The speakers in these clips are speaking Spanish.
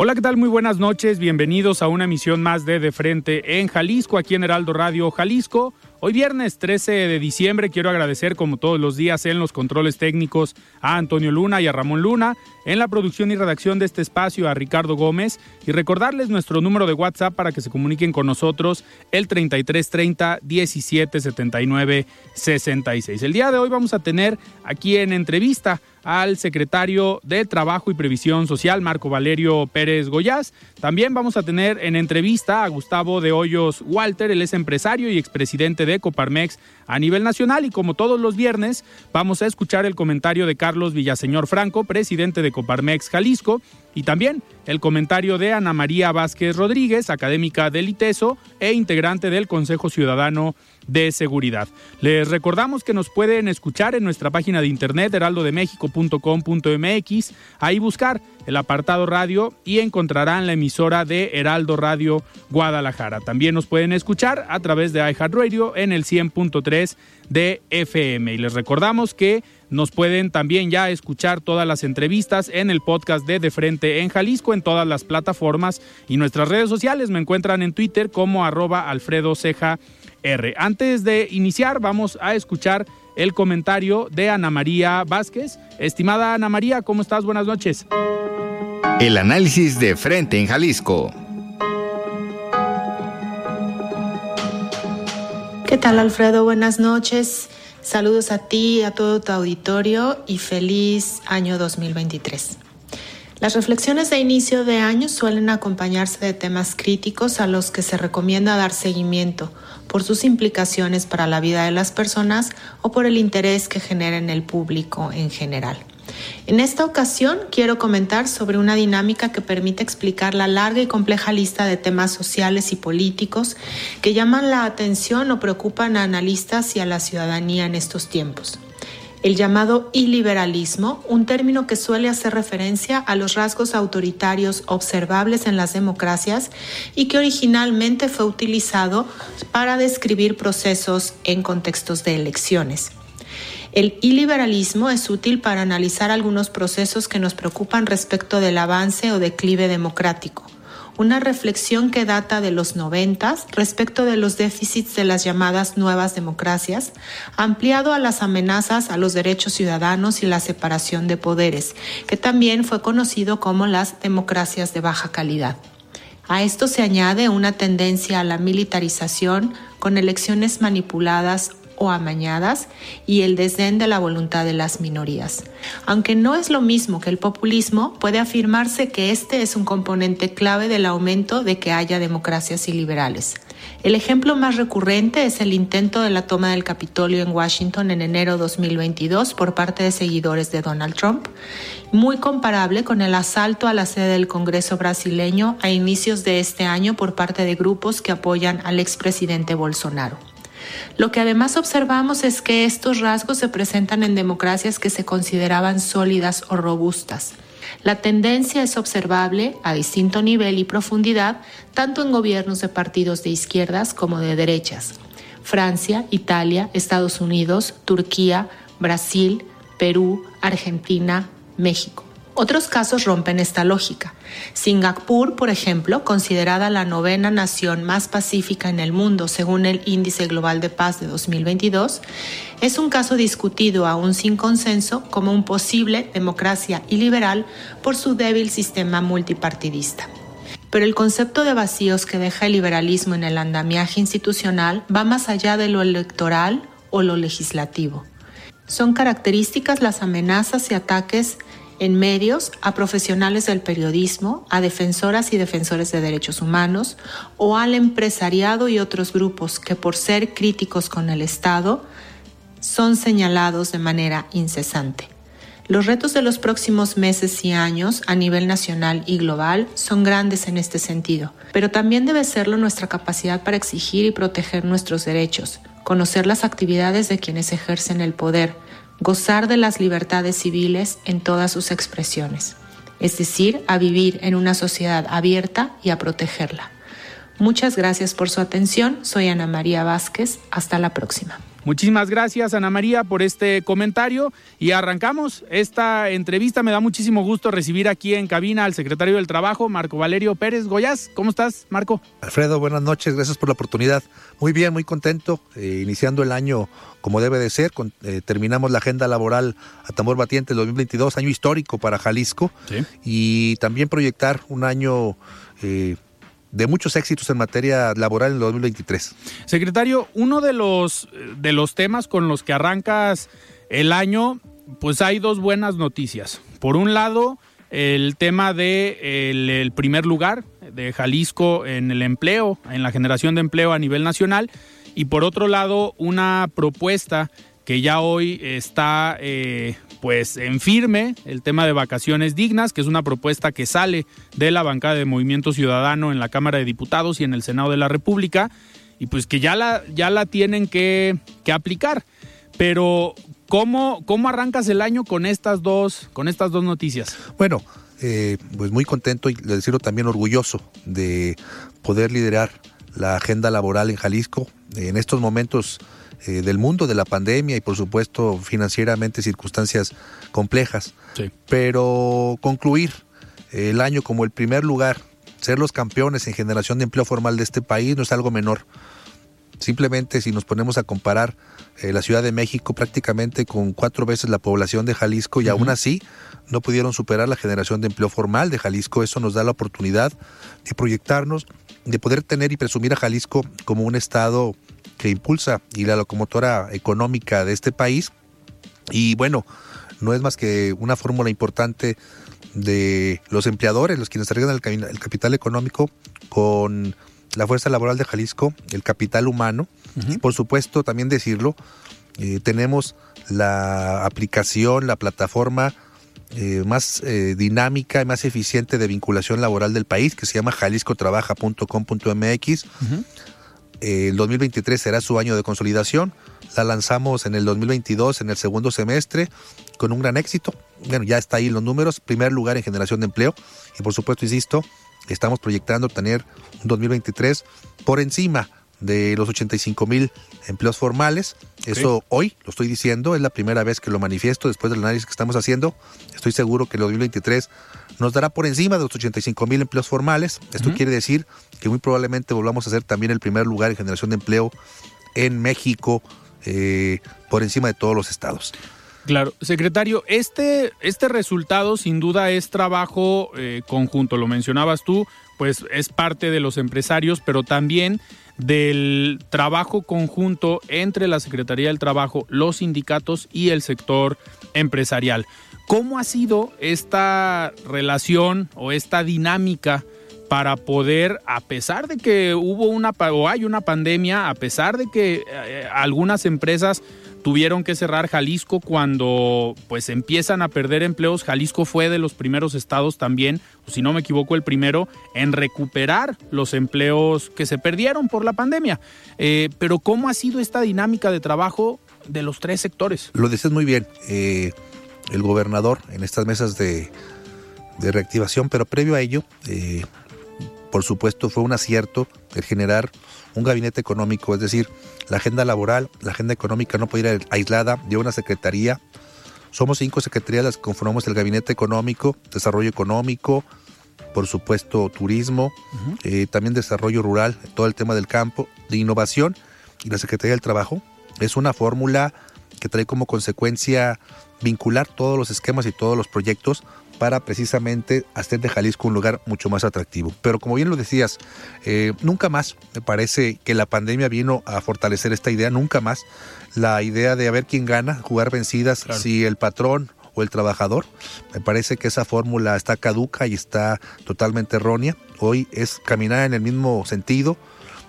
Hola, ¿qué tal? Muy buenas noches. Bienvenidos a una emisión más de De Frente en Jalisco, aquí en Heraldo Radio Jalisco. Hoy viernes 13 de diciembre quiero agradecer como todos los días en los controles técnicos a Antonio Luna y a Ramón Luna, en la producción y redacción de este espacio a Ricardo Gómez y recordarles nuestro número de WhatsApp para que se comuniquen con nosotros el 3330 1779 66. El día de hoy vamos a tener aquí en entrevista al secretario de Trabajo y Previsión Social, Marco Valerio Pérez Goyás. También vamos a tener en entrevista a Gustavo de Hoyos Walter, él es empresario y expresidente de Coparmex a nivel nacional y como todos los viernes vamos a escuchar el comentario de Carlos Villaseñor Franco, presidente de Coparmex Jalisco, y también el comentario de Ana María Vázquez Rodríguez, académica del ITESO e integrante del Consejo Ciudadano de Seguridad. Les recordamos que nos pueden escuchar en nuestra página de internet heraldodemexico.com.mx, ahí buscar el apartado radio y encontrarán la emisora de Heraldo Radio Guadalajara. También nos pueden escuchar a través de iHeartRadio en el 100.3 de FM. Y les recordamos que nos pueden también ya escuchar todas las entrevistas en el podcast de De Frente en Jalisco, en todas las plataformas y nuestras redes sociales. Me encuentran en Twitter como arroba Alfredo Ceja R. Antes de iniciar, vamos a escuchar el comentario de Ana María Vázquez. Estimada Ana María, ¿cómo estás? Buenas noches. El análisis de frente en Jalisco. ¿Qué tal Alfredo? Buenas noches. Saludos a ti, a todo tu auditorio y feliz año 2023. Las reflexiones de inicio de año suelen acompañarse de temas críticos a los que se recomienda dar seguimiento por sus implicaciones para la vida de las personas o por el interés que genera en el público en general. En esta ocasión quiero comentar sobre una dinámica que permite explicar la larga y compleja lista de temas sociales y políticos que llaman la atención o preocupan a analistas y a la ciudadanía en estos tiempos el llamado iliberalismo, un término que suele hacer referencia a los rasgos autoritarios observables en las democracias y que originalmente fue utilizado para describir procesos en contextos de elecciones. El iliberalismo es útil para analizar algunos procesos que nos preocupan respecto del avance o declive democrático una reflexión que data de los noventas respecto de los déficits de las llamadas nuevas democracias, ampliado a las amenazas a los derechos ciudadanos y la separación de poderes, que también fue conocido como las democracias de baja calidad. A esto se añade una tendencia a la militarización con elecciones manipuladas o amañadas y el desdén de la voluntad de las minorías. Aunque no es lo mismo que el populismo, puede afirmarse que este es un componente clave del aumento de que haya democracias iliberales. El ejemplo más recurrente es el intento de la toma del Capitolio en Washington en enero 2022 por parte de seguidores de Donald Trump, muy comparable con el asalto a la sede del Congreso brasileño a inicios de este año por parte de grupos que apoyan al expresidente Bolsonaro. Lo que además observamos es que estos rasgos se presentan en democracias que se consideraban sólidas o robustas. La tendencia es observable a distinto nivel y profundidad tanto en gobiernos de partidos de izquierdas como de derechas. Francia, Italia, Estados Unidos, Turquía, Brasil, Perú, Argentina, México. Otros casos rompen esta lógica. Singapur, por ejemplo, considerada la novena nación más pacífica en el mundo según el Índice Global de Paz de 2022, es un caso discutido aún sin consenso como un posible democracia iliberal por su débil sistema multipartidista. Pero el concepto de vacíos que deja el liberalismo en el andamiaje institucional va más allá de lo electoral o lo legislativo. Son características las amenazas y ataques en medios a profesionales del periodismo, a defensoras y defensores de derechos humanos o al empresariado y otros grupos que por ser críticos con el Estado son señalados de manera incesante. Los retos de los próximos meses y años a nivel nacional y global son grandes en este sentido, pero también debe serlo nuestra capacidad para exigir y proteger nuestros derechos, conocer las actividades de quienes ejercen el poder, gozar de las libertades civiles en todas sus expresiones, es decir, a vivir en una sociedad abierta y a protegerla. Muchas gracias por su atención. Soy Ana María Vázquez. Hasta la próxima. Muchísimas gracias, Ana María, por este comentario y arrancamos esta entrevista. Me da muchísimo gusto recibir aquí en cabina al secretario del Trabajo, Marco Valerio Pérez Goyas. ¿Cómo estás, Marco? Alfredo, buenas noches, gracias por la oportunidad. Muy bien, muy contento, eh, iniciando el año como debe de ser. Eh, terminamos la agenda laboral a tambor batiente 2022, año histórico para Jalisco, y también proyectar un año... Eh, de muchos éxitos en materia laboral en el 2023. Secretario, uno de los, de los temas con los que arrancas el año, pues hay dos buenas noticias. Por un lado, el tema de el, primer lugar de Jalisco en el empleo, en la generación de empleo a nivel nacional, y por otro lado, una propuesta que ya hoy está eh, pues en firme el tema de vacaciones dignas, que es una propuesta que sale de la bancada de Movimiento Ciudadano en la Cámara de Diputados y en el Senado de la República, y pues que ya la, ya la tienen que, aplicar. Pero, ¿cómo, ¿cómo arrancas el año con estas dos, con estas dos noticias? Bueno, eh, pues muy contento y decirlo también orgulloso de poder liderar la agenda laboral en Jalisco en estos momentos eh, del mundo de la pandemia y por supuesto financieramente circunstancias complejas. Pero concluir el año como el primer lugar, ser los campeones en generación de empleo formal de este país no es algo menor. Simplemente si nos ponemos a comparar eh, la Ciudad de México prácticamente con cuatro veces la población de Jalisco y aún así no pudieron superar la generación de empleo formal de Jalisco, eso nos da la oportunidad de proyectarnos, de poder tener y presumir a Jalisco como un estado que impulsa y la locomotora económica de este país. Y bueno, no es más que una fórmula importante de los empleadores, los quienes arriesgan el, capital económico con la fuerza laboral de Jalisco, el capital humano. Y por supuesto, también decirlo, eh, tenemos la aplicación, la plataforma eh, más eh, dinámica y más eficiente de vinculación laboral del país, que se llama jaliscotrabaja.com.mx el 2023 será su año de consolidación. La lanzamos en el 2022, en el segundo semestre, con un gran éxito. Bueno, ya está ahí los números. Primer lugar en generación de empleo. Y por supuesto, insisto, estamos proyectando tener un 2023 por encima de los 85 mil empleos formales. Eso hoy lo estoy diciendo, es la primera vez que lo manifiesto después del análisis que estamos haciendo. Estoy seguro que el 2023 nos dará por encima de los 85 mil empleos formales. Esto quiere decir que muy probablemente volvamos a ser también el primer lugar en generación de empleo en México eh, por encima de todos los estados. Claro, secretario, este, este resultado sin duda es trabajo eh, conjunto, lo mencionabas tú, pues es parte de los empresarios, pero también del trabajo conjunto entre la Secretaría del Trabajo, los sindicatos y el sector empresarial. ¿Cómo ha sido esta relación o esta dinámica para poder, a pesar de que hubo una o hay una pandemia, a pesar de que eh, algunas empresas tuvieron que cerrar Jalisco cuando pues empiezan a perder empleos. Jalisco fue de los primeros estados también, si no me equivoco, el primero en recuperar los empleos que se perdieron por la pandemia. Eh, pero ¿cómo ha sido esta dinámica de trabajo de los tres sectores? Lo dices muy bien. Eh, el gobernador en estas mesas de, reactivación, pero previo a ello, eh, por supuesto, fue un acierto el generar un gabinete económico, es decir, la agenda laboral, la agenda económica no puede ir aislada de una secretaría Somos cinco secretarías las que conformamos el Gabinete Económico, Desarrollo Económico, por supuesto turismo, eh, también desarrollo rural, todo el tema del campo, de innovación y la Secretaría del Trabajo. Es una fórmula que trae como consecuencia vincular todos los esquemas y todos los proyectos para precisamente hacer de Jalisco un lugar mucho más atractivo. Pero como bien lo decías, eh, nunca más me parece que la pandemia vino a fortalecer esta idea, nunca más la idea de a ver quién gana, jugar vencidas, si el patrón o el trabajador. Me parece que esa fórmula está caduca y está totalmente errónea. Hoy es caminar en el mismo sentido,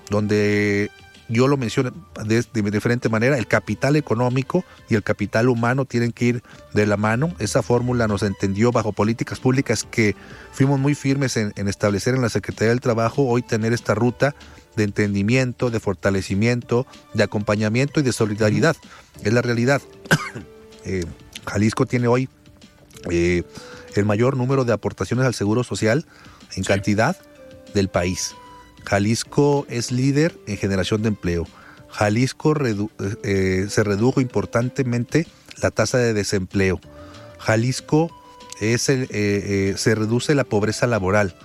donde yo lo menciono de, diferente manera, el capital económico y el capital humano tienen que ir de la mano. Esa fórmula nos entendió bajo políticas públicas que fuimos muy firmes en, establecer en la Secretaría del Trabajo, hoy tener esta ruta de entendimiento, de fortalecimiento, de acompañamiento y de solidaridad. Es la realidad. Eh, Jalisco tiene hoy eh, el mayor número de aportaciones al Seguro Social en cantidad del país. Jalisco es líder en generación de empleo. Jalisco eh, se redujo importantemente la tasa de desempleo. Jalisco es eh, eh, se reduce la pobreza laboral.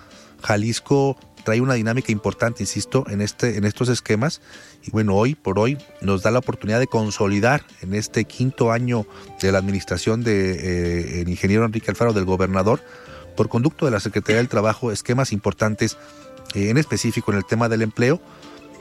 Jalisco trae una dinámica importante, insisto, en, este, en estos esquemas. Y bueno, hoy por hoy nos da la oportunidad de consolidar en este quinto año de la administración del ingeniero Enrique Alfaro, del gobernador, por conducto de la Secretaría del Trabajo, esquemas importantes eh, en específico en el tema del empleo,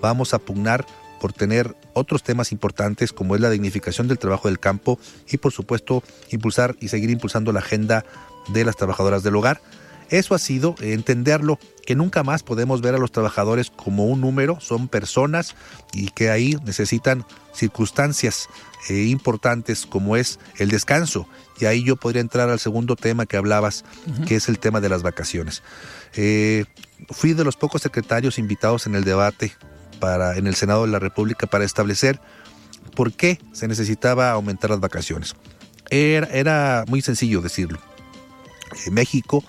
vamos a pugnar por tener otros temas importantes como es la dignificación del trabajo del campo y por supuesto impulsar y seguir impulsando la agenda de las trabajadoras del hogar. Eso ha sido entenderlo, que nunca más podemos ver a los trabajadores como un número, son personas y que ahí necesitan circunstancias eh, importantes como es el descanso. Y ahí yo podría entrar al segundo tema que hablabas, que es el tema de las vacaciones. Eh, fui de los pocos secretarios invitados en el debate para, en el Senado de la República para establecer por qué se necesitaba aumentar las vacaciones. Era, era muy sencillo decirlo. Eh, México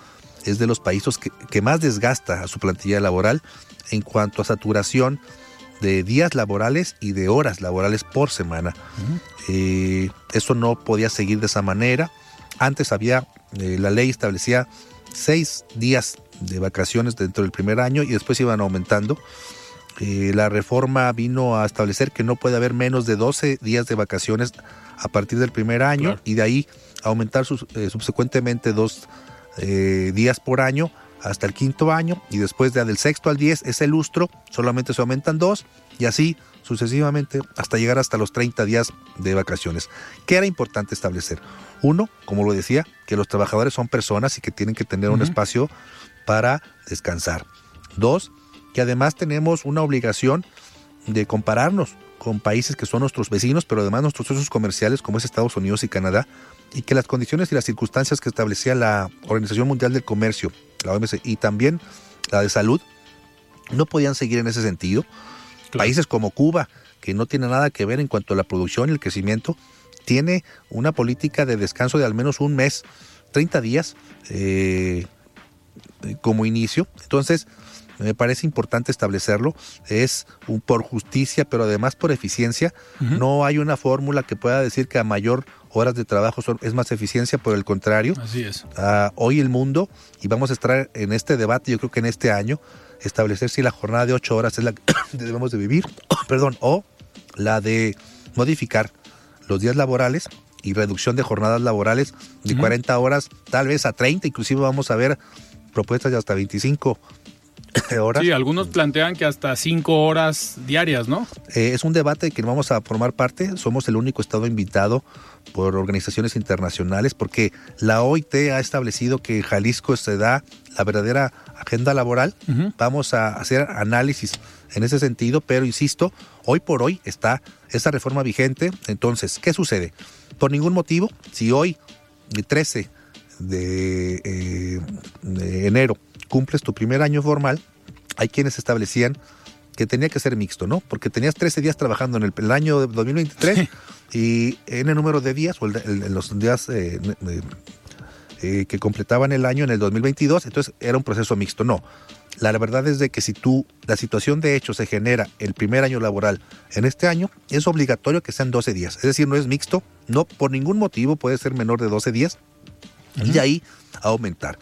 es de los países que, más desgasta a su plantilla laboral en cuanto a saturación de días laborales y de horas laborales por semana. Eh, eso no podía seguir de esa manera. Antes había, la ley establecía seis días de vacaciones dentro del primer año y después iban aumentando. Eh, la reforma vino a establecer que no puede haber menos de 12 días de vacaciones a partir del primer año y de ahí aumentar eh, subsecuentemente dos eh, días por año hasta el quinto año y después de del sexto al diez ese lustro solamente se aumentan dos y así sucesivamente hasta llegar hasta los 30 días de vacaciones. ¿Qué era importante establecer? Uno, como lo decía, que los trabajadores son personas y que tienen que tener un espacio para descansar. Dos, que además tenemos una obligación de compararnos con países que son nuestros vecinos, pero además nuestros socios comerciales como es Estados Unidos y Canadá, y que las condiciones y las circunstancias que establecía la Organización Mundial del Comercio, la OMC, y también la de salud, no podían seguir en ese sentido. Países como Cuba, que no tiene nada que ver en cuanto a la producción y el crecimiento, tiene una política de descanso de al menos un mes, 30 días, eh, como inicio. Entonces, me parece importante establecerlo. Es un por justicia, pero además por eficiencia. No hay una fórmula que pueda decir que a mayor horas de trabajo es más eficiencia, por el contrario. Así es. Ah, hoy el mundo, y vamos a estar en este debate, yo creo que en este año, establecer si la jornada de ocho horas es la que debemos de vivir, perdón, o la de modificar los días laborales y reducción de jornadas laborales de 40 horas, tal vez a 30, inclusive vamos a ver propuestas de hasta 25 horas. Sí, algunos plantean que hasta 5 horas diarias, ¿no? Eh, es un debate que vamos a formar parte. Somos el único estado invitado por organizaciones internacionales porque la OIT ha establecido que Jalisco se da la verdadera agenda laboral. Vamos a hacer análisis en ese sentido, pero insisto, hoy por hoy está esa reforma vigente. Entonces, ¿qué sucede? Por ningún motivo, si hoy, el 13 eh, de, enero cumples tu primer año formal, hay quienes establecían que tenía que ser mixto, ¿no? Porque tenías 13 días trabajando en el, año 2023 y en el número de días o en los días eh, eh, que completaban el año en el 2022, entonces era un proceso mixto. No, la verdad es de que si tú, la situación de hecho se genera el primer año laboral en este año, es obligatorio que sean 12 días. Es decir, no es mixto, no por ningún motivo puede ser menor de 12 días y de ahí aumentar.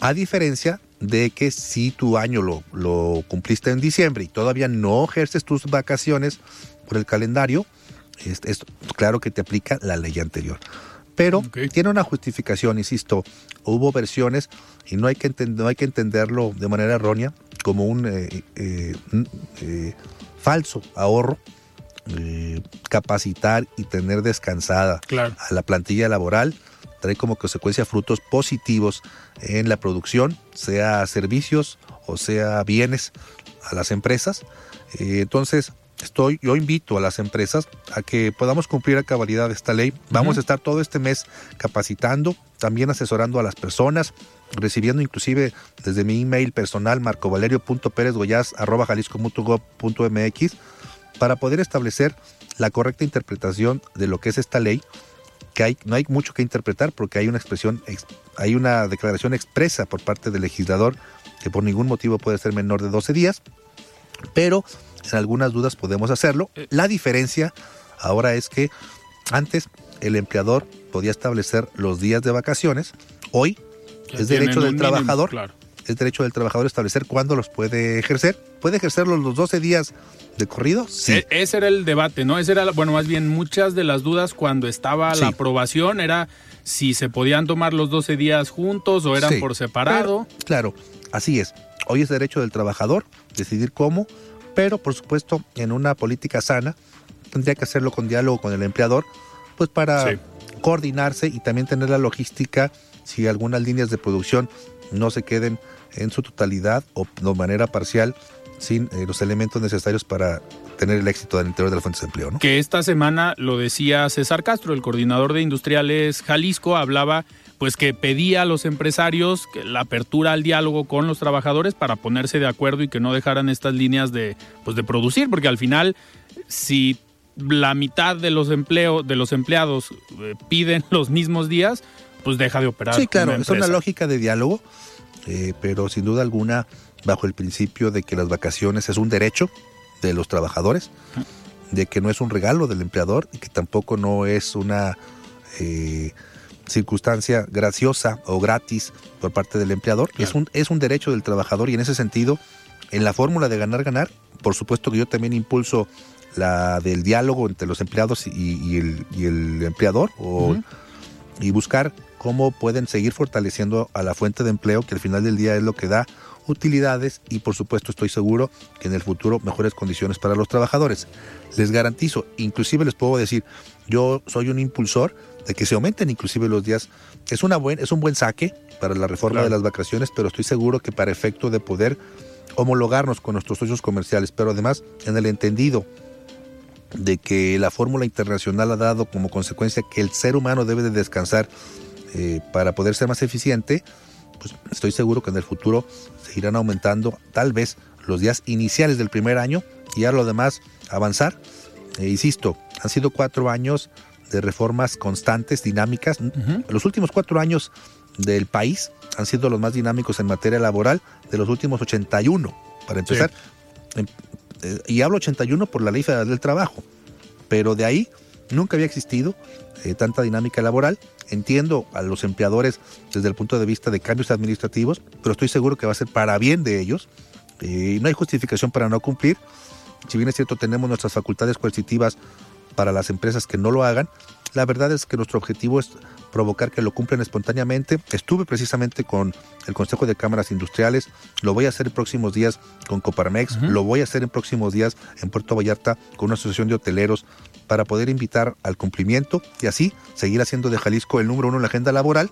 A diferencia de que si tu año lo, lo cumpliste en diciembre y todavía no ejerces tus vacaciones por el calendario, es, es claro que te aplica la ley anterior pero tiene una justificación, insisto, hubo versiones y no hay que, no hay que entenderlo de manera errónea como un eh, eh, eh, falso ahorro. capacitar y tener descansada a la plantilla laboral trae como consecuencia frutos positivos en la producción, sea servicios o sea bienes a las empresas. entonces, estoy, yo invito a las empresas a que podamos cumplir a cabalidad esta ley. Vamos a estar todo este mes capacitando, también asesorando a las personas, recibiendo inclusive desde mi email personal marcovalerio.perezgoyaz.jalisco.gov.mx para poder establecer la correcta interpretación de lo que es esta ley, que hay, no hay mucho que interpretar porque hay una expresión, hay una declaración expresa por parte del legislador que por ningún motivo puede ser menor de 12 días, pero algunas dudas podemos hacerlo. Eh. La diferencia ahora es que antes el empleador podía establecer los días de vacaciones. Hoy es derecho del trabajador. Es derecho del trabajador establecer cuándo los puede ejercer. ¿Puede ejercerlos los 12 días de corrido? Sí. E-, ese era el debate, ¿no? Ese era, bueno, más bien muchas de las dudas cuando estaba la aprobación era si se podían tomar los 12 días juntos o eran por separado. claro, así es. Hoy es derecho del trabajador decidir cómo pero por supuesto en una política sana tendría que hacerlo con diálogo con el empleador, pues para coordinarse y también tener la logística si algunas líneas de producción no se queden en su totalidad o de manera parcial sin eh, los elementos necesarios para tener el éxito del interior de las fuentes de empleo. ¿no? Que esta semana lo decía César Castro, el coordinador de industriales Jalisco, hablaba pues que pedía a los empresarios que la apertura al diálogo con los trabajadores para ponerse de acuerdo y que no dejaran estas líneas de, pues de producir, porque al final, si la mitad de los empleos de los empleados eh, piden los mismos días, pues deja de operar. Sí, claro, es una lógica de diálogo, eh, pero sin duda alguna bajo el principio de que las vacaciones es un derecho de los trabajadores, de que no es un regalo del empleador y que tampoco no es una eh, circunstancia graciosa o gratis por parte del empleador. Es, un, es un derecho del trabajador y en ese sentido, en la fórmula de ganar-ganar, por supuesto que yo también impulso la del diálogo entre los empleados y, el, empleador y buscar cómo pueden seguir fortaleciendo a la fuente de empleo que al final del día es lo que da utilidades y por supuesto estoy seguro que en el futuro mejores condiciones para los trabajadores. Les garantizo, inclusive les puedo decir, yo soy un impulsor de que se aumenten inclusive los días. Es, una buen, es un buen saque para la reforma de las vacaciones, pero estoy seguro que para efecto de poder homologarnos con nuestros socios comerciales, pero además en el entendido de que la fórmula internacional ha dado como consecuencia que el ser humano debe de descansar eh, para poder ser más eficiente, pues estoy seguro que en el futuro seguirán aumentando tal vez los días iniciales del primer año y a lo demás avanzar. E insisto, han sido cuatro años de reformas constantes, dinámicas. Los últimos cuatro años del país han sido los más dinámicos en materia laboral de los últimos 81, para empezar. Em, eh, y hablo 81 por la ley federal del trabajo, pero de ahí nunca había existido eh, tanta dinámica laboral. Entiendo a los empleadores desde el punto de vista de cambios administrativos, pero estoy seguro que va a ser para bien de ellos. Eh, no hay justificación para no cumplir. Si bien es cierto, tenemos nuestras facultades coercitivas para las empresas que no lo hagan. La verdad es que nuestro objetivo es provocar que lo cumplan espontáneamente. Estuve precisamente con el Consejo de Cámaras Industriales, lo voy a hacer en próximos días con Coparmex, lo voy a hacer en próximos días en Puerto Vallarta con una asociación de hoteleros para poder invitar al cumplimiento y así seguir haciendo de Jalisco el número uno en la agenda laboral.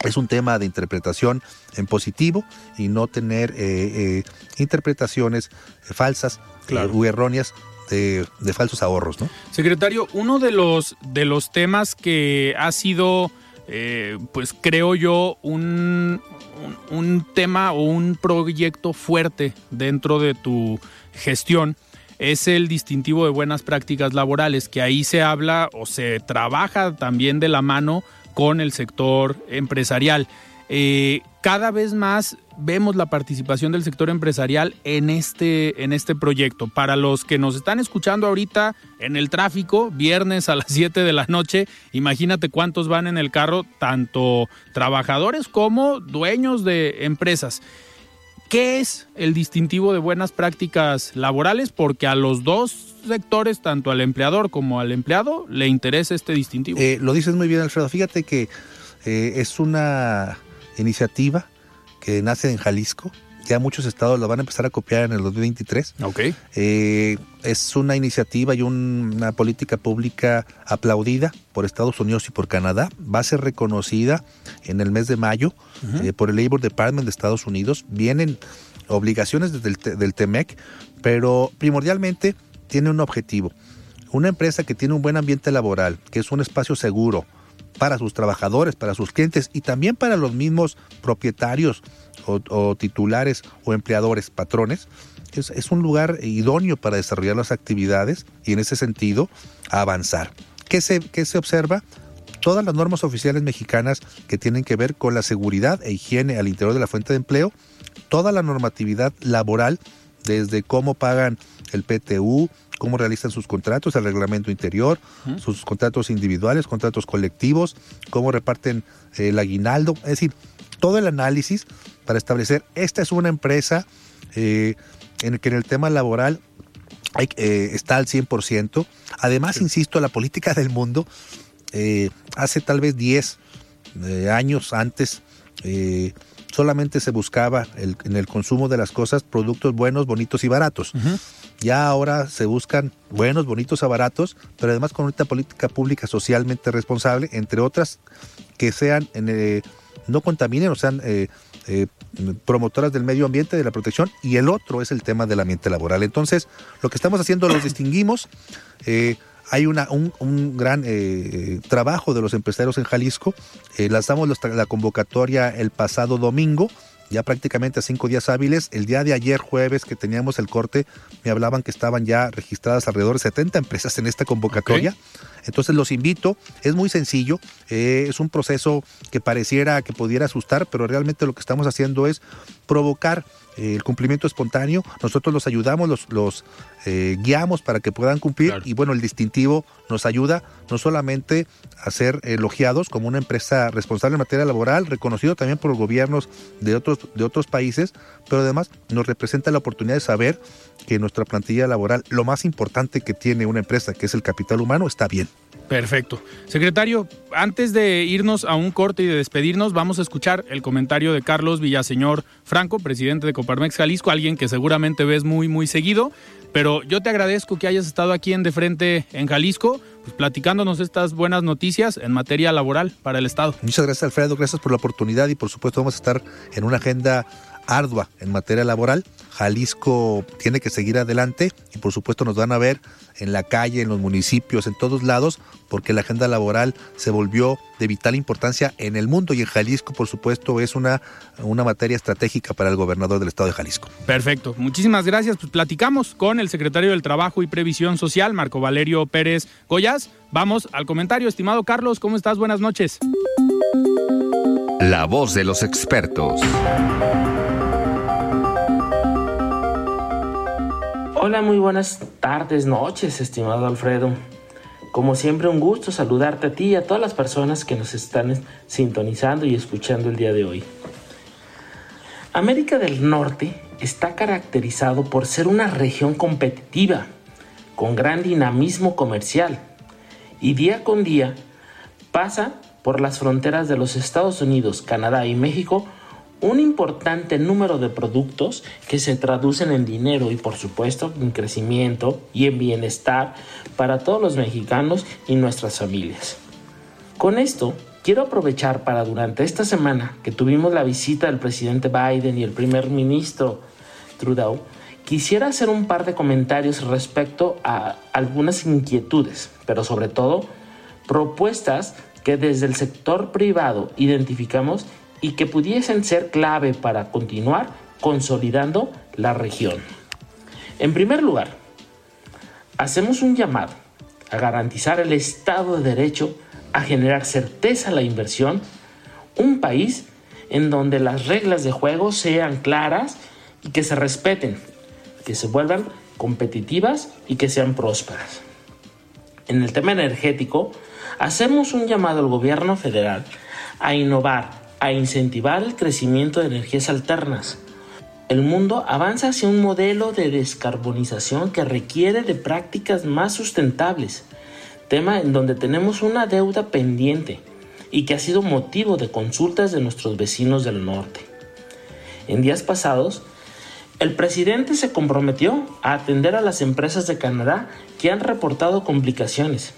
Es un tema de interpretación en positivo y no tener eh, eh, interpretaciones falsas eh, u erróneas de, falsos ahorros, ¿no? Secretario, uno de los, de los temas que ha sido, eh, pues creo yo, un, un, tema o un proyecto fuerte dentro de tu gestión es el distintivo de buenas prácticas laborales, que ahí se habla o se trabaja también de la mano con el sector empresarial. Eh, cada vez más vemos la participación del sector empresarial en este, en este proyecto. Para los que nos están escuchando ahorita en el tráfico, viernes a las 7 de la noche, imagínate cuántos van en el carro, tanto trabajadores como dueños de empresas. ¿Qué es el distintivo de buenas prácticas laborales? Porque a los dos sectores, tanto al empleador como al empleado, le interesa este distintivo. Eh, lo dices muy bien, Alfredo. Fíjate que eh, es una iniciativa que nace en Jalisco. Ya muchos estados la van a empezar a copiar en el 2023. Ok. Eh, es una iniciativa y una política pública aplaudida por Estados Unidos y por Canadá. Va a ser reconocida en el mes de mayo eh, por el Labor Department de Estados Unidos. Vienen obligaciones desde el, del TEMEC, pero primordialmente tiene un objetivo. Una empresa que tiene un buen ambiente laboral, que es un espacio seguro, para sus trabajadores, para sus clientes y también para los mismos propietarios o, titulares o empleadores, patrones, es, un lugar idóneo para desarrollar las actividades y en ese sentido avanzar. ¿Qué se, qué se observa? Todas las normas oficiales mexicanas que tienen que ver con la seguridad e higiene al interior de la fuente de empleo, toda la normatividad laboral, desde cómo pagan el PTU, cómo realizan sus contratos, el reglamento interior, sus contratos individuales, contratos colectivos, cómo reparten el aguinaldo, es decir, todo el análisis para establecer, esta es una empresa eh, en el que en el tema laboral eh, está al 100%. Además, insisto, la política del mundo, eh, hace tal vez 10 años antes, solamente se buscaba en el consumo de las cosas productos buenos, bonitos y baratos. Ya ahora se buscan buenos, bonitos a baratos, pero además con una política pública socialmente responsable, entre otras que sean eh, no contaminen o sean eh, eh, promotoras del medio ambiente, de la protección, y el otro es el tema del ambiente laboral. Entonces, lo que estamos haciendo los distinguimos. hay una, un, gran trabajo de los empresarios en Jalisco. lanzamos la convocatoria el pasado domingo ya prácticamente a cinco días hábiles. El día de ayer, jueves, que teníamos el corte, me hablaban que estaban ya registradas alrededor de 70 empresas en esta convocatoria. Entonces los invito, es muy sencillo, eh, es un proceso que pareciera que pudiera asustar, pero realmente lo que estamos haciendo es provocar el cumplimiento espontáneo, nosotros los ayudamos, los, los eh, guiamos para que puedan cumplir y bueno, el distintivo nos ayuda no solamente a ser elogiados como una empresa responsable en materia laboral, reconocido también por los gobiernos de otros, de otros países, pero además nos representa la oportunidad de saber que nuestra plantilla laboral, lo más importante que tiene una empresa, que es el capital humano, está bien. Perfecto. Secretario, antes de irnos a un corte y de despedirnos, vamos a escuchar el comentario de Carlos Villaseñor Franco, presidente de Coparmex Jalisco, alguien que seguramente ves muy, muy seguido. Pero yo te agradezco que hayas estado aquí en De Frente en Jalisco, pues, platicándonos estas buenas noticias en materia laboral para el Estado. Muchas gracias, Alfredo. Gracias por la oportunidad y por supuesto vamos a estar en una agenda ardua en materia laboral. Jalisco tiene que seguir adelante y por supuesto nos van a ver en la calle, en los municipios, en todos lados, porque la agenda laboral se volvió de vital importancia en el mundo y en Jalisco, por supuesto, es una, una materia estratégica para el gobernador del estado de Jalisco. Perfecto, muchísimas gracias. Pues platicamos con el secretario del Trabajo y Previsión Social, Marco Valerio Pérez Goyas. Vamos al comentario, estimado Carlos, ¿cómo estás? Buenas noches. La voz de los expertos. Hola, muy buenas tardes, noches, estimado Alfredo. Como siempre, un gusto saludarte a ti y a todas las personas que nos están sintonizando y escuchando el día de hoy. América del Norte está caracterizado por ser una región competitiva, con gran dinamismo comercial, y día con día pasa por las fronteras de los Estados Unidos, Canadá y México un importante número de productos que se traducen en dinero y por supuesto en crecimiento y en bienestar para todos los mexicanos y nuestras familias. Con esto, quiero aprovechar para durante esta semana que tuvimos la visita del presidente Biden y el primer ministro Trudeau, quisiera hacer un par de comentarios respecto a algunas inquietudes, pero sobre todo propuestas que desde el sector privado identificamos y que pudiesen ser clave para continuar consolidando la región. En primer lugar, hacemos un llamado a garantizar el Estado de Derecho a generar certeza a la inversión, un país en donde las reglas de juego sean claras y que se respeten, que se vuelvan competitivas y que sean prósperas. En el tema energético, hacemos un llamado al gobierno federal a innovar, a incentivar el crecimiento de energías alternas. El mundo avanza hacia un modelo de descarbonización que requiere de prácticas más sustentables, tema en donde tenemos una deuda pendiente y que ha sido motivo de consultas de nuestros vecinos del norte. En días pasados, el presidente se comprometió a atender a las empresas de Canadá que han reportado complicaciones.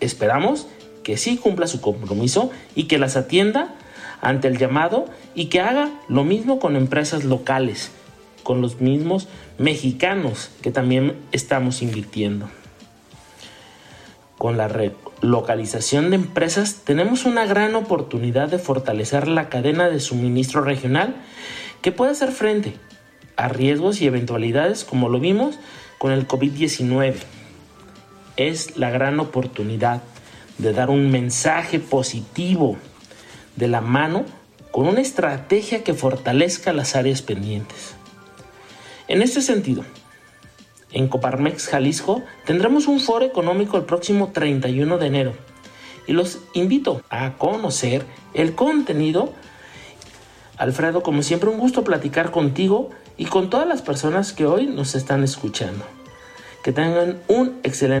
Esperamos que sí cumpla su compromiso y que las atienda ante el llamado y que haga lo mismo con empresas locales, con los mismos mexicanos que también estamos invirtiendo. Con la relocalización de empresas tenemos una gran oportunidad de fortalecer la cadena de suministro regional que puede hacer frente a riesgos y eventualidades como lo vimos con el COVID-19. Es la gran oportunidad de dar un mensaje positivo de la mano con una estrategia que fortalezca las áreas pendientes. En este sentido, en Coparmex Jalisco tendremos un foro económico el próximo 31 de enero y los invito a conocer el contenido. Alfredo, como siempre, un gusto platicar contigo y con todas las personas que hoy nos están escuchando. Que tengan un excelente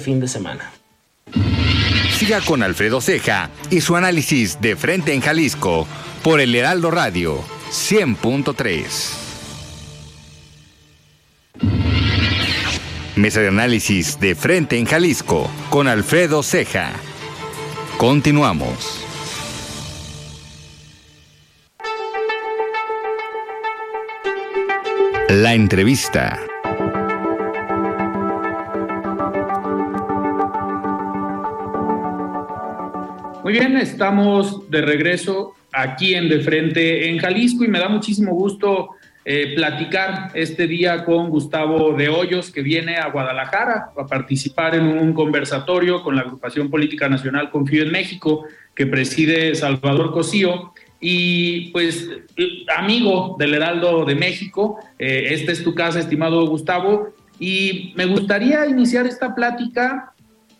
Fin de semana. Siga con Alfredo Ceja y su análisis de frente en Jalisco por el Heraldo Radio 100.3. Mesa de análisis de frente en Jalisco con Alfredo Ceja. Continuamos. La entrevista. Bien, estamos de regreso aquí en De Frente en Jalisco y me da muchísimo gusto eh, platicar este día con Gustavo de Hoyos, que viene a Guadalajara a participar en un conversatorio con la agrupación política nacional Confío en México, que preside Salvador Cosío. Y pues, amigo del Heraldo de México, eh, esta es tu casa, estimado Gustavo, y me gustaría iniciar esta plática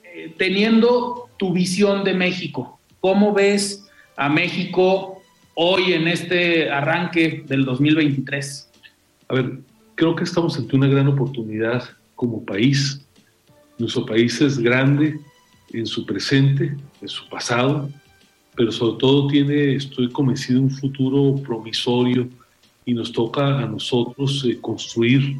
eh, teniendo tu visión de México. ¿Cómo ves a México hoy en este arranque del 2023? A ver, creo que estamos ante una gran oportunidad como país. Nuestro país es grande en su presente, en su pasado, pero sobre todo tiene, estoy convencido, un futuro promisorio y nos toca a nosotros eh, construir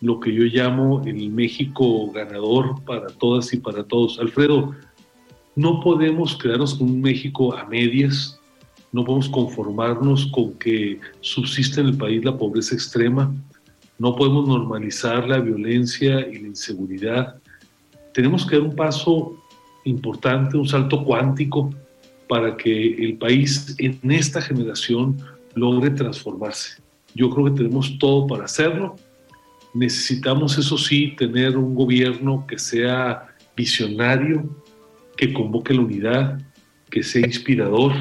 lo que yo llamo el México ganador para todas y para todos. Alfredo, no podemos quedarnos con un México a medias, no podemos conformarnos con que subsiste en el país la pobreza extrema, no podemos normalizar la violencia y la inseguridad. Tenemos que dar un paso importante, un salto cuántico para que el país en esta generación logre transformarse. Yo creo que tenemos todo para hacerlo. Necesitamos, eso sí, tener un gobierno que sea visionario, que convoque la unidad, que sea inspirador.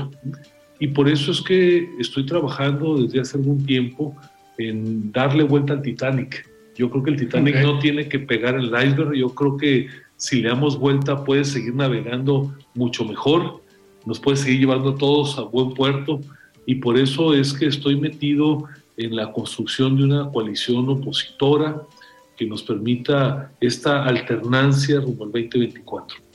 Y por eso es que estoy trabajando desde hace algún tiempo en darle vuelta al Titanic. Yo creo que el Titanic no tiene que pegar el iceberg. Yo creo que si le damos vuelta puede seguir navegando mucho mejor. Nos puede seguir llevando a todos a buen puerto. Y por eso es que estoy metido en la construcción de una coalición opositora que nos permita esta alternancia rumbo al 2024.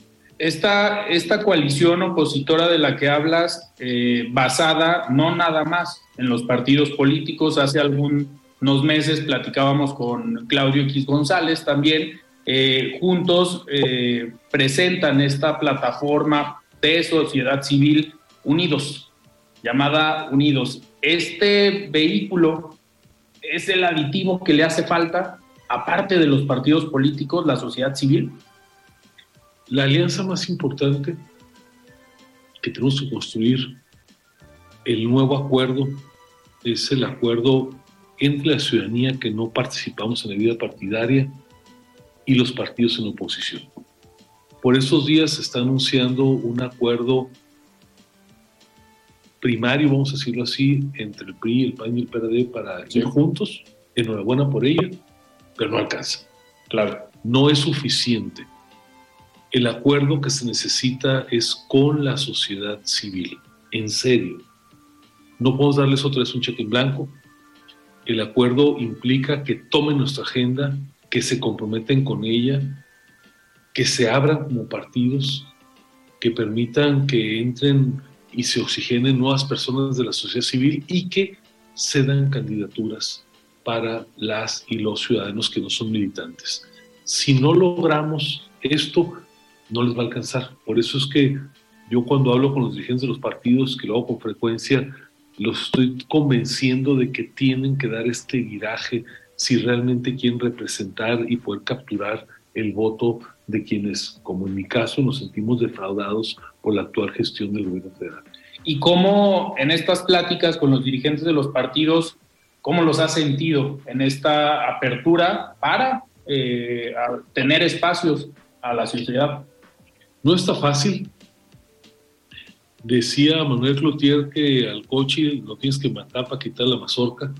Esta, esta coalición opositora de la que hablas, eh, basada no nada más en los partidos políticos, hace algunos meses platicábamos con Claudio X González también, eh, juntos eh, presentan esta plataforma de sociedad civil Unidos, llamada Unidos. Este vehículo es el aditivo que le hace falta, aparte de los partidos políticos, la sociedad civil. La alianza más importante que tenemos que construir, el nuevo acuerdo, es el acuerdo entre la ciudadanía que no participamos en la vida partidaria y los partidos en oposición. Por estos días se está anunciando un acuerdo primario, vamos a decirlo así, entre el PRI, el PAN y el PRD para ir juntos. Enhorabuena por ello, pero no alcanza. Claro. No es suficiente. El acuerdo que se necesita es con la sociedad civil, en serio. No podemos darles otra vez un cheque en blanco. El acuerdo implica que tomen nuestra agenda, que se comprometen con ella, que se abran como partidos, que permitan que entren y se oxigenen nuevas personas de la sociedad civil y que se dan candidaturas para las y los ciudadanos que no son militantes. Si no logramos esto, no les va a alcanzar. Por eso es que yo cuando hablo con los dirigentes de los partidos, que lo hago con frecuencia, los estoy convenciendo de que tienen que dar este viraje si realmente quieren representar y poder capturar el voto de quienes, como en mi caso, nos sentimos defraudados por la actual gestión del gobierno federal. ¿Y cómo en estas pláticas con los dirigentes de los partidos, cómo los ha sentido en esta apertura para eh, tener espacios a la sociedad? No está fácil. Decía Manuel Cloutier que al coche lo tienes que matar para quitar la mazorca.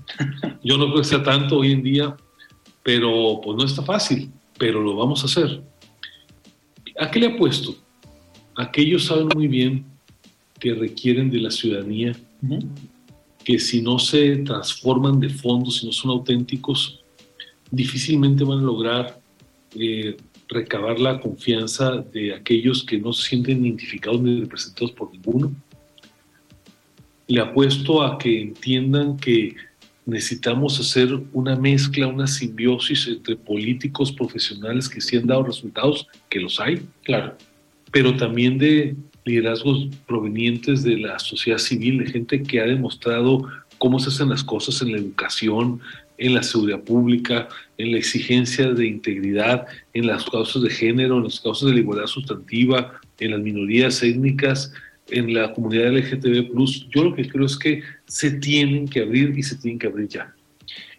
Yo no creo que sea tanto hoy en día, pero pues no está fácil, pero lo vamos a hacer. ¿A qué le apuesto? Aquellos saben muy bien que requieren de la ciudadanía, que si no se transforman de fondo, si no son auténticos, difícilmente van a lograr eh, recabar la confianza de aquellos que no se sienten identificados ni representados por ninguno. Le apuesto a que entiendan que necesitamos hacer una mezcla, una simbiosis entre políticos profesionales que sí han dado resultados, que los hay, claro, pero también de liderazgos provenientes de la sociedad civil, de gente que ha demostrado cómo se hacen las cosas en la educación, en la seguridad pública, en la exigencia de integridad, en las causas de género, en las causas de la igualdad sustantiva, en las minorías étnicas, en la comunidad LGTB+. Yo lo que creo es que se tienen que abrir y se tienen que abrir ya.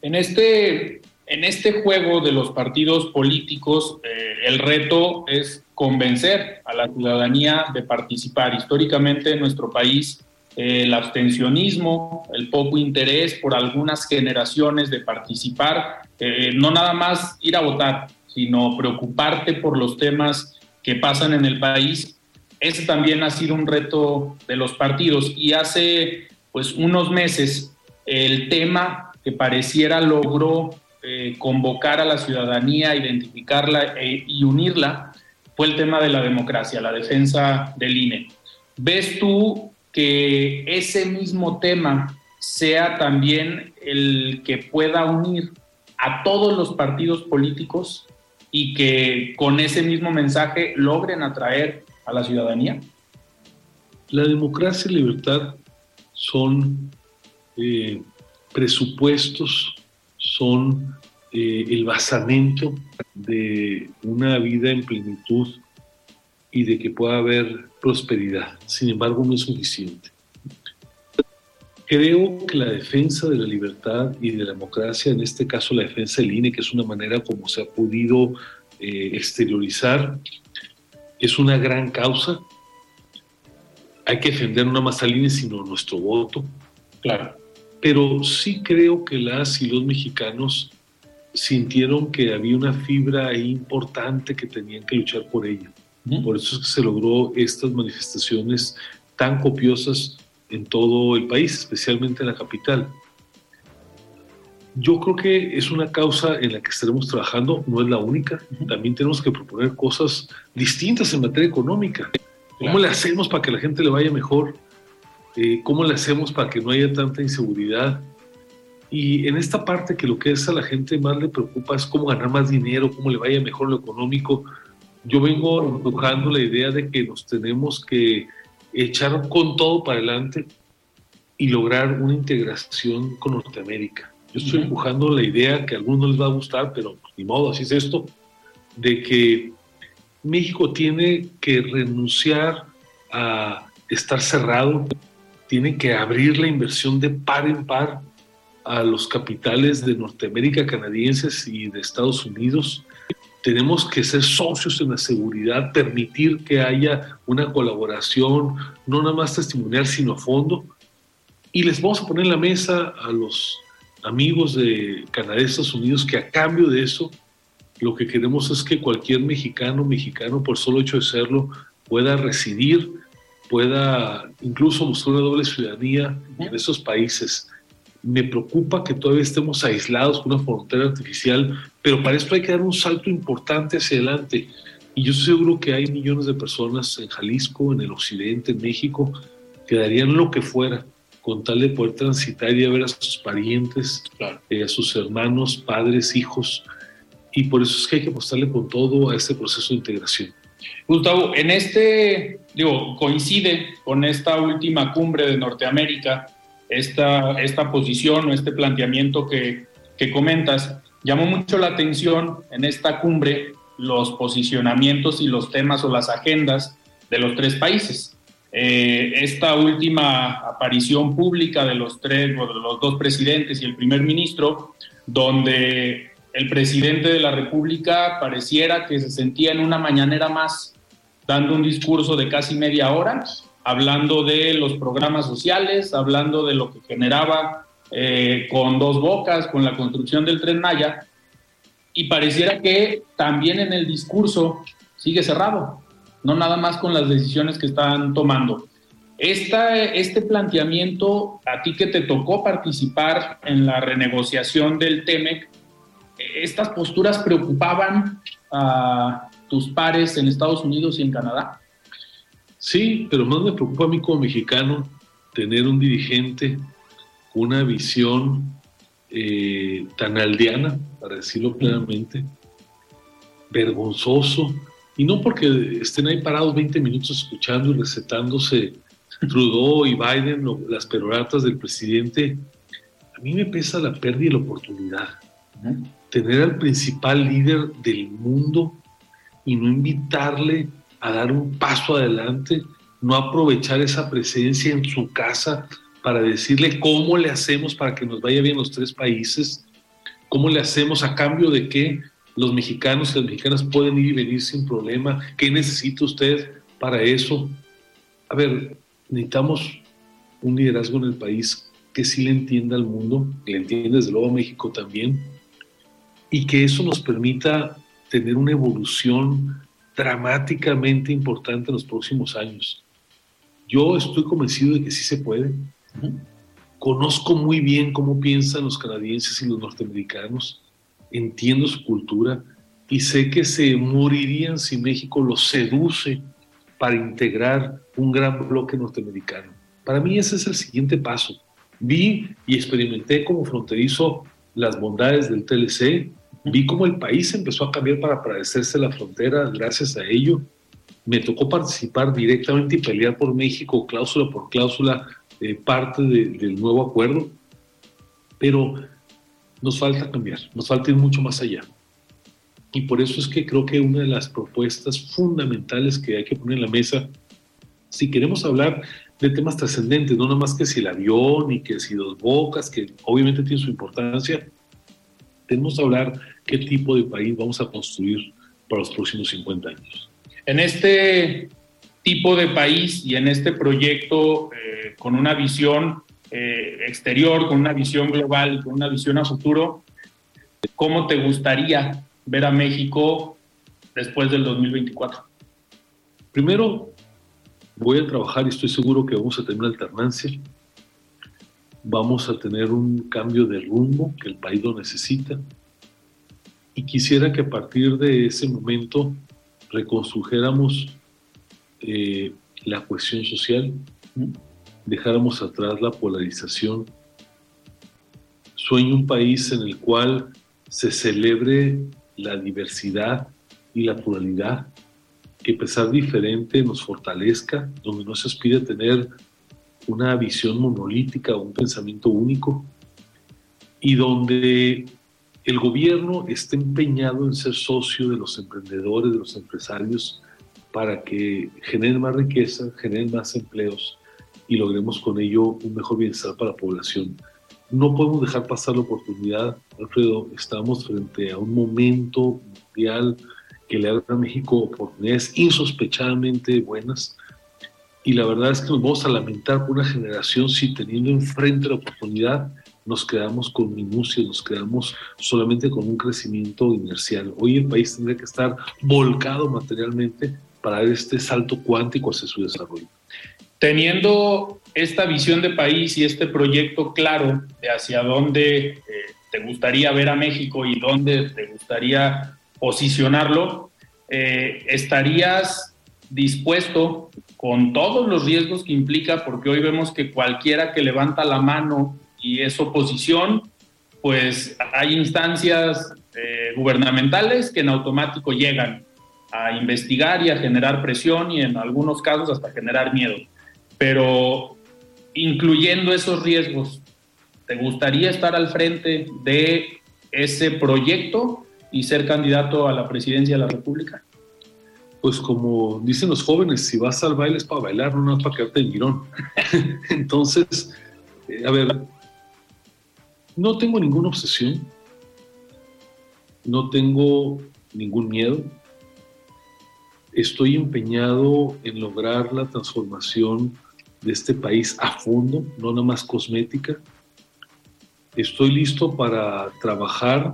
En este, en este juego de los partidos políticos, eh, el reto es convencer a la ciudadanía de participar. Históricamente en nuestro país, el abstencionismo, el poco interés por algunas generaciones de participar, eh, no nada más ir a votar, sino preocuparte por los temas que pasan en el país, ese también ha sido un reto de los partidos. Y hace pues unos meses el tema que pareciera logró eh, convocar a la ciudadanía, identificarla e, y unirla, fue el tema de la democracia, la defensa del INE. ¿Ves tú que ese mismo tema sea también el que pueda unir a todos los partidos políticos y que con ese mismo mensaje logren atraer a la ciudadanía? La democracia y libertad son eh, presupuestos, son eh, el basamento de una vida en plenitud y de que pueda haber prosperidad. Sin embargo, no es suficiente. Creo que la defensa de la libertad y de la democracia, en este caso la defensa del INE, que es una manera como se ha podido eh, exteriorizar, es una gran causa. Hay que defender no más al INE, sino nuestro voto. Claro. Pero sí creo que las y los mexicanos sintieron que había una fibra ahí importante que tenían que luchar por ella. Por eso es que se logró estas manifestaciones tan copiosas en todo el país, especialmente en la capital. Yo creo que es una causa en la que estaremos trabajando, no es la única. También tenemos que proponer cosas distintas en materia económica. ¿Cómo le hacemos para que la gente le vaya mejor? Eh, ¿Cómo le hacemos para que no haya tanta inseguridad? Y en esta parte que lo que es a la gente más le preocupa es cómo ganar más dinero, cómo le vaya mejor lo económico. Yo vengo empujando la idea de que nos tenemos que echar con todo para adelante y lograr una integración con Norteamérica. Yo estoy empujando la idea que a algunos les va a gustar, pero ni modo, así es esto, de que México tiene que renunciar a estar cerrado, tiene que abrir la inversión de par en par a los capitales de Norteamérica, canadienses y de Estados Unidos. Tenemos que ser socios en la seguridad, permitir que haya una colaboración, no nada más testimonial, sino a fondo. Y les vamos a poner en la mesa a los amigos de Canadá y Estados Unidos que a cambio de eso, lo que queremos es que cualquier mexicano, mexicano, por solo hecho de serlo, pueda residir, pueda incluso buscar una doble ciudadanía en esos países me preocupa que todavía estemos aislados con una frontera artificial, pero para esto hay que dar un salto importante hacia adelante. Y yo estoy seguro que hay millones de personas en Jalisco, en el occidente, en México, que darían lo que fuera con tal de poder transitar y ver a sus parientes, eh, a sus hermanos, padres, hijos. Y por eso es que hay que apostarle con todo a este proceso de integración. Gustavo, en este, digo, coincide con esta última cumbre de Norteamérica, esta, esta posición o este planteamiento que, que comentas. Llamó mucho la atención en esta cumbre los posicionamientos y los temas o las agendas de los tres países. Eh, esta última aparición pública de los tres, de los dos presidentes y el primer ministro, donde el presidente de la República pareciera que se sentía en una mañanera más, dando un discurso de casi media hora, hablando de los programas sociales, hablando de lo que generaba eh, con dos bocas, con la construcción del tren Maya, y pareciera que también en el discurso sigue cerrado, no nada más con las decisiones que están tomando. Esta, este planteamiento, a ti que te tocó participar en la renegociación del TEMEC, ¿estas posturas preocupaban a tus pares en Estados Unidos y en Canadá? Sí, pero más me preocupa a mí como mexicano tener un dirigente con una visión eh, tan aldeana, para decirlo plenamente, vergonzoso, y no porque estén ahí parados 20 minutos escuchando y recetándose Trudeau y Biden, las peroratas del presidente, a mí me pesa la pérdida de la oportunidad. Tener al principal líder del mundo y no invitarle a dar un paso adelante, no aprovechar esa presencia en su casa para decirle cómo le hacemos para que nos vaya bien los tres países, cómo le hacemos a cambio de que los mexicanos y las mexicanas pueden ir y venir sin problema, qué necesita usted para eso. A ver, necesitamos un liderazgo en el país que sí le entienda al mundo, que le entienda desde luego a México también, y que eso nos permita tener una evolución dramáticamente importante en los próximos años. Yo estoy convencido de que sí se puede. Conozco muy bien cómo piensan los canadienses y los norteamericanos, entiendo su cultura y sé que se morirían si México los seduce para integrar un gran bloque norteamericano. Para mí ese es el siguiente paso. Vi y experimenté como fronterizo las bondades del TLC, Vi cómo el país empezó a cambiar para parecerse la frontera gracias a ello. Me tocó participar directamente y pelear por México, cláusula por cláusula, eh, parte del nuevo acuerdo. Pero nos falta cambiar, nos falta ir mucho más allá. Y por eso es que creo que una de las propuestas fundamentales que hay que poner en la mesa, si queremos hablar de temas trascendentes, no nada más que si el avión y que si dos bocas, que obviamente tiene su importancia, tenemos que hablar qué tipo de país vamos a construir para los próximos 50 años. En este tipo de país y en este proyecto eh, con una visión eh, exterior, con una visión global, con una visión a futuro, ¿cómo te gustaría ver a México después del 2024? Primero, voy a trabajar y estoy seguro que vamos a tener una alternancia. Vamos a tener un cambio de rumbo que el país lo necesita. Y quisiera que a partir de ese momento reconstrujéramos eh, la cuestión social, dejáramos atrás la polarización. Sueño un país en el cual se celebre la diversidad y la pluralidad, que pesar diferente nos fortalezca, donde no se aspire a tener una visión monolítica o un pensamiento único, y donde el gobierno esté empeñado en ser socio de los emprendedores, de los empresarios, para que generen más riqueza, generen más empleos y logremos con ello un mejor bienestar para la población. No podemos dejar pasar la oportunidad, Alfredo, estamos frente a un momento mundial que le da a México oportunidades insospechadamente buenas y la verdad es que nos vamos a lamentar por una generación si teniendo enfrente la oportunidad nos quedamos con minucia, nos quedamos solamente con un crecimiento inercial. Hoy el país tendría que estar volcado materialmente para dar este salto cuántico hacia su desarrollo. Teniendo esta visión de país y este proyecto claro de hacia dónde eh, te gustaría ver a México y dónde te gustaría posicionarlo, eh, ¿estarías dispuesto con todos los riesgos que implica? Porque hoy vemos que cualquiera que levanta la mano y es oposición, pues hay instancias eh, gubernamentales que en automático llegan a investigar y a generar presión y en algunos casos hasta generar miedo. Pero incluyendo esos riesgos, ¿te gustaría estar al frente de ese proyecto y ser candidato a la presidencia de la República? Pues como dicen los jóvenes, si vas al baile es para bailar, no es para quedarte en girón. Entonces, eh, a ver, no tengo ninguna obsesión, no tengo ningún miedo, estoy empeñado en lograr la transformación de este país a fondo, no nada más cosmética. Estoy listo para trabajar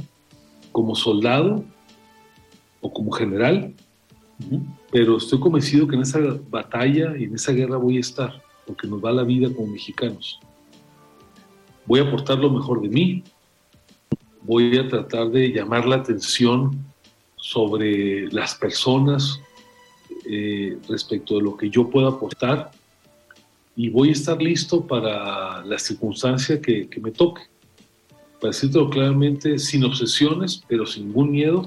como soldado o como general, pero estoy convencido que en esa batalla y en esa guerra voy a estar, porque nos va la vida como mexicanos. Voy a aportar lo mejor de mí, voy a tratar de llamar la atención sobre las personas, eh, respecto de lo que yo pueda aportar y voy a estar listo para la circunstancia que, me toque. Para decirlo claramente, sin obsesiones, pero sin ningún miedo,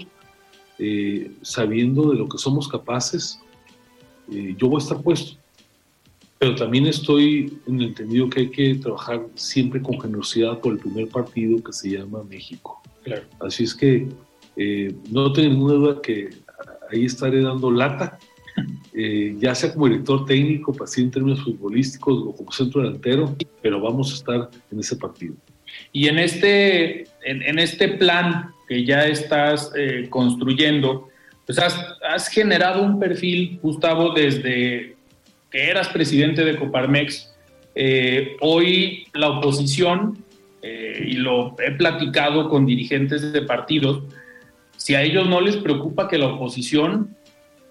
eh, sabiendo de lo que somos capaces, eh, yo voy a estar puesto. Pero también estoy en el entendido que hay que trabajar siempre con generosidad por el primer partido que se llama México. Así es que no tengo ninguna duda que ahí estaré dando lata eh, ya sea como director técnico, para en términos futbolísticos o como centro delantero, pero vamos a estar en ese partido. Y en este, en, este plan que ya estás eh, construyendo, pues has, generado un perfil, Gustavo, desde eras presidente de Coparmex. Eh, hoy la oposición, y lo he platicado con dirigentes de partidos, si a ellos no les preocupa que la oposición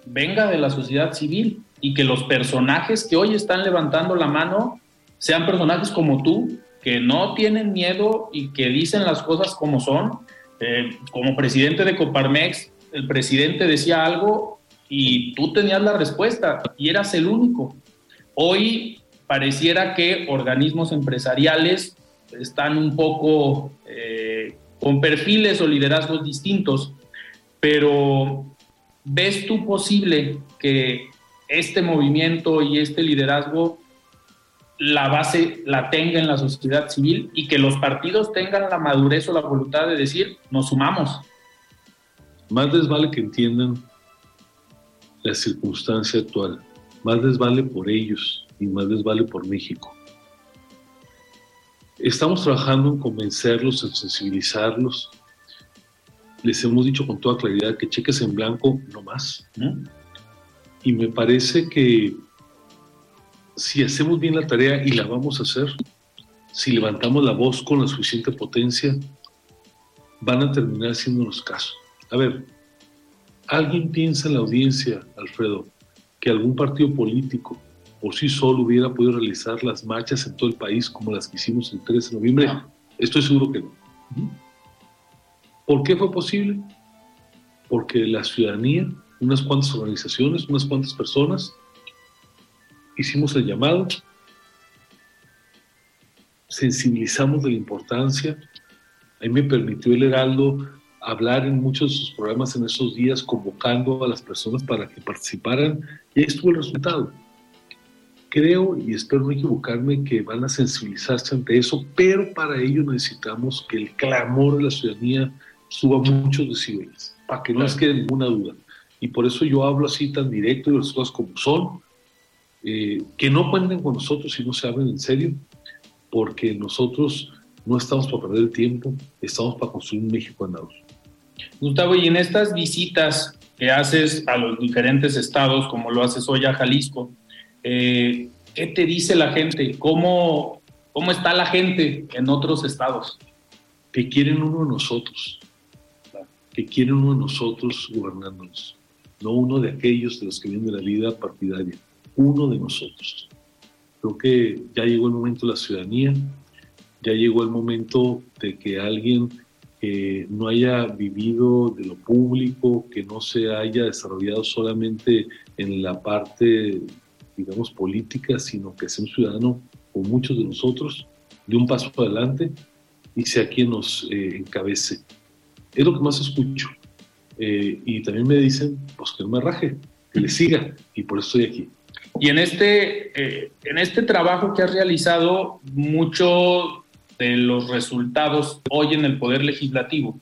venga de la sociedad civil y que los personajes que hoy están levantando la mano sean personajes como tú, que no tienen miedo y que dicen las cosas como son. Eh, como presidente de Coparmex, el presidente decía algo y tú tenías la respuesta y eras el único. Hoy pareciera que organismos empresariales están un poco eh, con perfiles o liderazgos distintos, pero ¿Ves tú posible que este movimiento y este liderazgo la base la tenga en la sociedad civil y que los partidos tengan la madurez o la voluntad de decir, nos sumamos? Más les vale que entiendan la circunstancia actual, más les vale por ellos y más les vale por México. Estamos trabajando en convencerlos, en sensibilizarlos, les hemos dicho con toda claridad que cheques en blanco no más. Y me parece que si hacemos bien la tarea y la vamos a hacer, si levantamos la voz con la suficiente potencia, van a terminar los caso. A ver, ¿alguien piensa en la audiencia, Alfredo, que algún partido político por sí solo hubiera podido realizar las marchas en todo el país como las que hicimos el 13 de noviembre? Estoy seguro que no. ¿Por qué fue posible? Porque la ciudadanía, unas cuantas organizaciones, unas cuantas personas, hicimos el llamado, sensibilizamos de la importancia. A mí me permitió el Heraldo hablar en muchos de sus programas en esos días, convocando a las personas para que participaran, y ahí estuvo el resultado. Creo, y espero no equivocarme, que van a sensibilizarse ante eso, pero para ello necesitamos que el clamor de la ciudadanía suba muchos decibeles, para que no les quede ninguna duda. Y por eso yo hablo así tan directo de las cosas como son, eh, que no cuenten con nosotros si no se hablen en serio, porque nosotros no estamos para perder el tiempo, estamos para construir un México andado. Gustavo, y en estas visitas que haces a los diferentes estados, como lo haces hoy a Jalisco, eh, ¿qué te dice la gente? ¿Cómo, ¿Cómo está la gente en otros estados? Que quieren uno de nosotros, que quieren uno de nosotros gobernándonos, no uno de aquellos de los que vienen de la vida partidaria uno de nosotros. Creo que ya llegó el momento de la ciudadanía, ya llegó el momento de que alguien que no haya vivido de lo público, que no se haya desarrollado solamente en la parte, digamos, política, sino que sea un ciudadano como muchos de nosotros, de un paso adelante y sea quien nos eh, encabece. Es lo que más escucho. Eh, y también me dicen, pues que no me raje, que le siga, y por eso estoy aquí. Y en este, eh, en este trabajo que has realizado, muchos de los resultados hoy en el Poder Legislativo,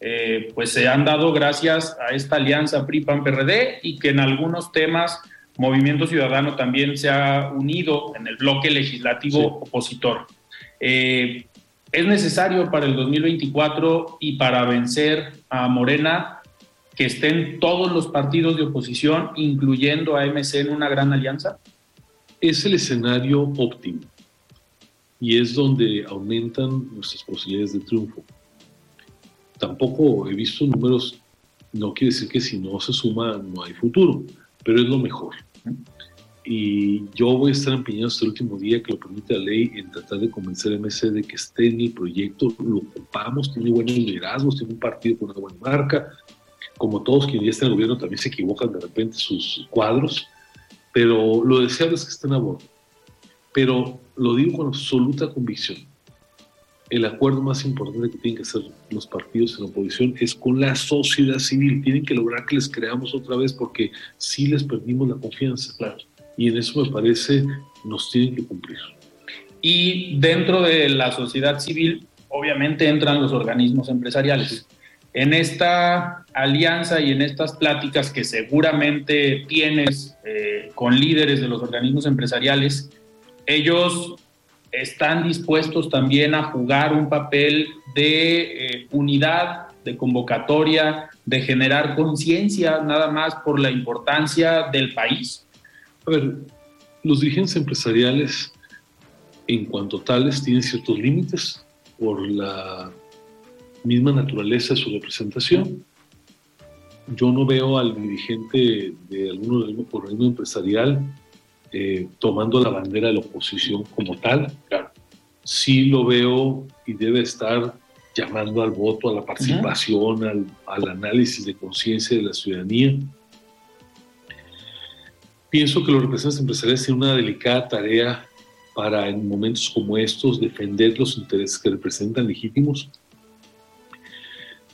eh, pues se han dado gracias a esta alianza PRI-PAN-PRD y que en algunos temas Movimiento Ciudadano también se ha unido en el bloque legislativo opositor. Eh, es necesario para el 2024 y para vencer a Morena que estén todos los partidos de oposición, incluyendo a MC, en una gran alianza? Es el escenario óptimo y es donde aumentan nuestras posibilidades de triunfo. Tampoco he visto números, no quiere decir que si no se suma no hay futuro, pero es lo mejor. Y yo voy a estar empeñado hasta el último día que lo permite la ley en tratar de convencer a MC de que esté en el proyecto, lo ocupamos, tiene buenos liderazgos, tiene un partido con una buena marca, como todos quienes ya están en el gobierno, también se equivocan de repente sus cuadros, pero lo deseable es que estén a bordo. Pero lo digo con absoluta convicción. El acuerdo más importante que tienen que hacer los partidos en oposición es con la sociedad civil. Tienen que lograr que les creamos otra vez porque sí les perdimos la confianza. Claro. Y en eso me parece nos tienen que cumplir. Y dentro de la sociedad civil, obviamente entran los organismos empresariales en esta alianza y en estas pláticas que seguramente tienes eh, con líderes de los organismos empresariales, ellos están dispuestos también a jugar un papel de eh, unidad, de convocatoria, de generar conciencia nada más por la importancia del país. A ver, los dirigentes empresariales en cuanto tales tienen ciertos límites por la misma naturaleza de su representación. Yo no veo al dirigente de algún organismo empresarial eh, tomando la bandera de la oposición como tal. Claro, sí lo veo y debe estar llamando al voto, a la participación, al, al análisis de conciencia de la ciudadanía. Pienso que los representantes empresariales tienen una delicada tarea para en momentos como estos defender los intereses que representan legítimos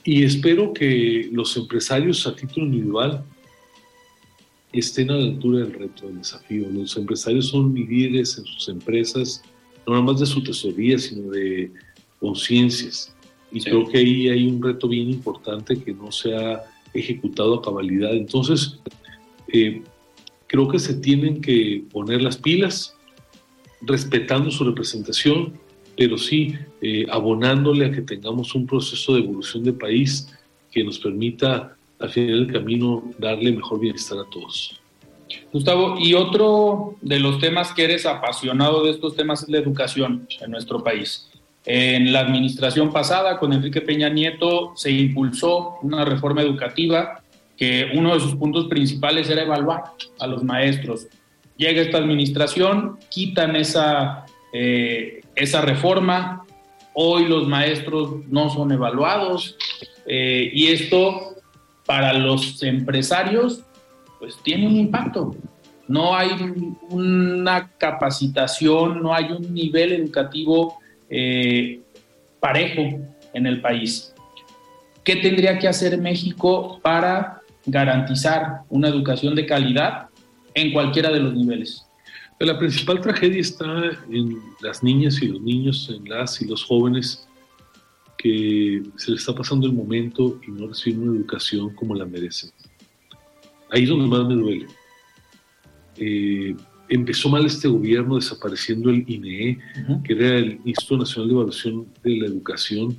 y espero que los empresarios a título individual estén a la altura del reto, del desafío. Los empresarios son líderes en sus empresas, no nada más de su tesorería, sino de conciencias. Y creo que ahí hay un reto bien importante que no se ha ejecutado a cabalidad. Entonces, eh, creo que se tienen que poner las pilas, respetando su representación, pero sí eh, abonándole a que tengamos un proceso de evolución de país que nos permita al final del camino darle mejor bienestar a todos. Gustavo, y otro de los temas que eres apasionado de estos temas es la educación en nuestro país. En la administración pasada, con Enrique Peña Nieto, se impulsó una reforma educativa que uno de sus puntos principales era evaluar a los maestros. Llega esta administración, quitan esa, eh, esa reforma, hoy los maestros no son evaluados eh, y esto para los empresarios pues tiene un impacto. No hay una capacitación, no hay un nivel educativo eh, parejo en el país. ¿Qué tendría que hacer México para garantizar una educación de calidad en cualquiera de los niveles? La principal tragedia está en las niñas y los niños, en las y los jóvenes que se les está pasando el momento y no reciben una educación como la merecen. Ahí es donde más me duele. Eh, empezó mal este gobierno desapareciendo el INEE, que era el Instituto Nacional de Evaluación de la Educación,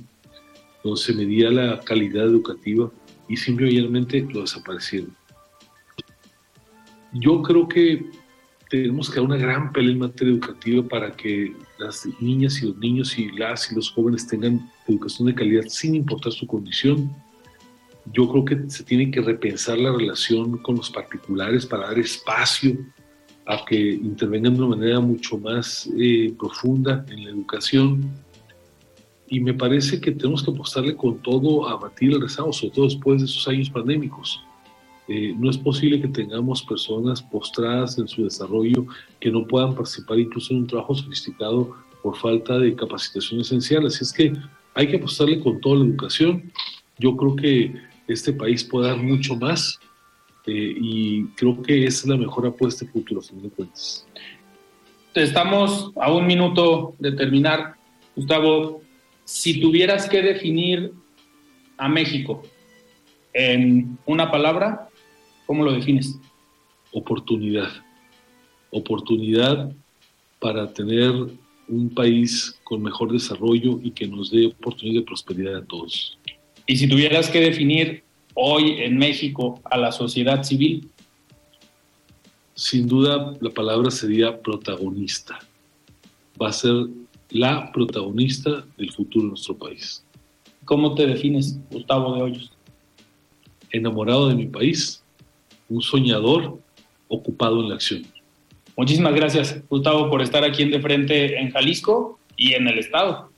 donde se medía la calidad educativa y simplemente lo desaparecieron. Yo creo que tenemos que dar una gran pelea en materia educativa para que las niñas y los niños y las y los jóvenes tengan educación de calidad sin importar su condición. Yo creo que se tiene que repensar la relación con los particulares para dar espacio a que intervengan de una manera mucho más eh, profunda en la educación. Y me parece que tenemos que apostarle con todo a batir el rezago, sobre todo después de esos años pandémicos. Eh, no es posible que tengamos personas postradas en su desarrollo que no puedan participar incluso en un trabajo sofisticado por falta de capacitación esencial. Así es que hay que apostarle con toda la educación. Yo creo que este país puede dar mucho más eh, y creo que es la mejor apuesta futuro, a fin de cuentas. Estamos a un minuto de terminar. Gustavo, si tuvieras que definir a México en una palabra, ¿cómo lo defines? Oportunidad. Oportunidad para tener un país con mejor desarrollo y que nos dé oportunidad de prosperidad a todos. Y si tuvieras que definir hoy en México a la sociedad civil? Sin duda la palabra sería protagonista. Va a ser la protagonista del futuro de nuestro país. ¿Cómo te defines, Gustavo de Hoyos? Enamorado de mi país, un soñador ocupado en la acción. Muchísimas gracias, Gustavo, por estar aquí en De Frente en Jalisco y en el Estado.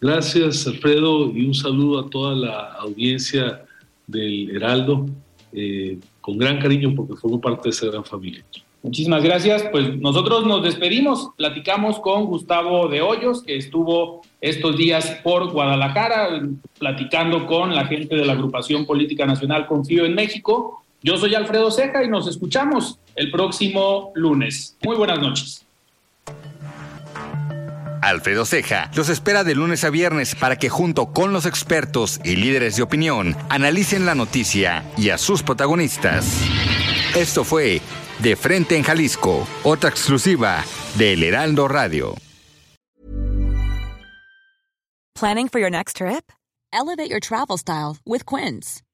Gracias, Alfredo, y un saludo a toda la audiencia del Heraldo, eh, con gran cariño porque formo parte de esa gran familia. Muchísimas gracias. Pues nosotros nos despedimos. Platicamos con Gustavo de Hoyos, que estuvo estos días por Guadalajara, platicando con la gente de la agrupación política nacional Confío en México. Yo soy Alfredo Ceja y nos escuchamos el próximo lunes. Muy buenas noches. Alfredo Ceja los espera de lunes a viernes para que junto con los expertos y líderes de opinión analicen la noticia y a sus protagonistas. Esto fue De Frente en Jalisco, otra exclusiva de El Heraldo Radio. Planning for your next trip? Elevate your travel style with Quince.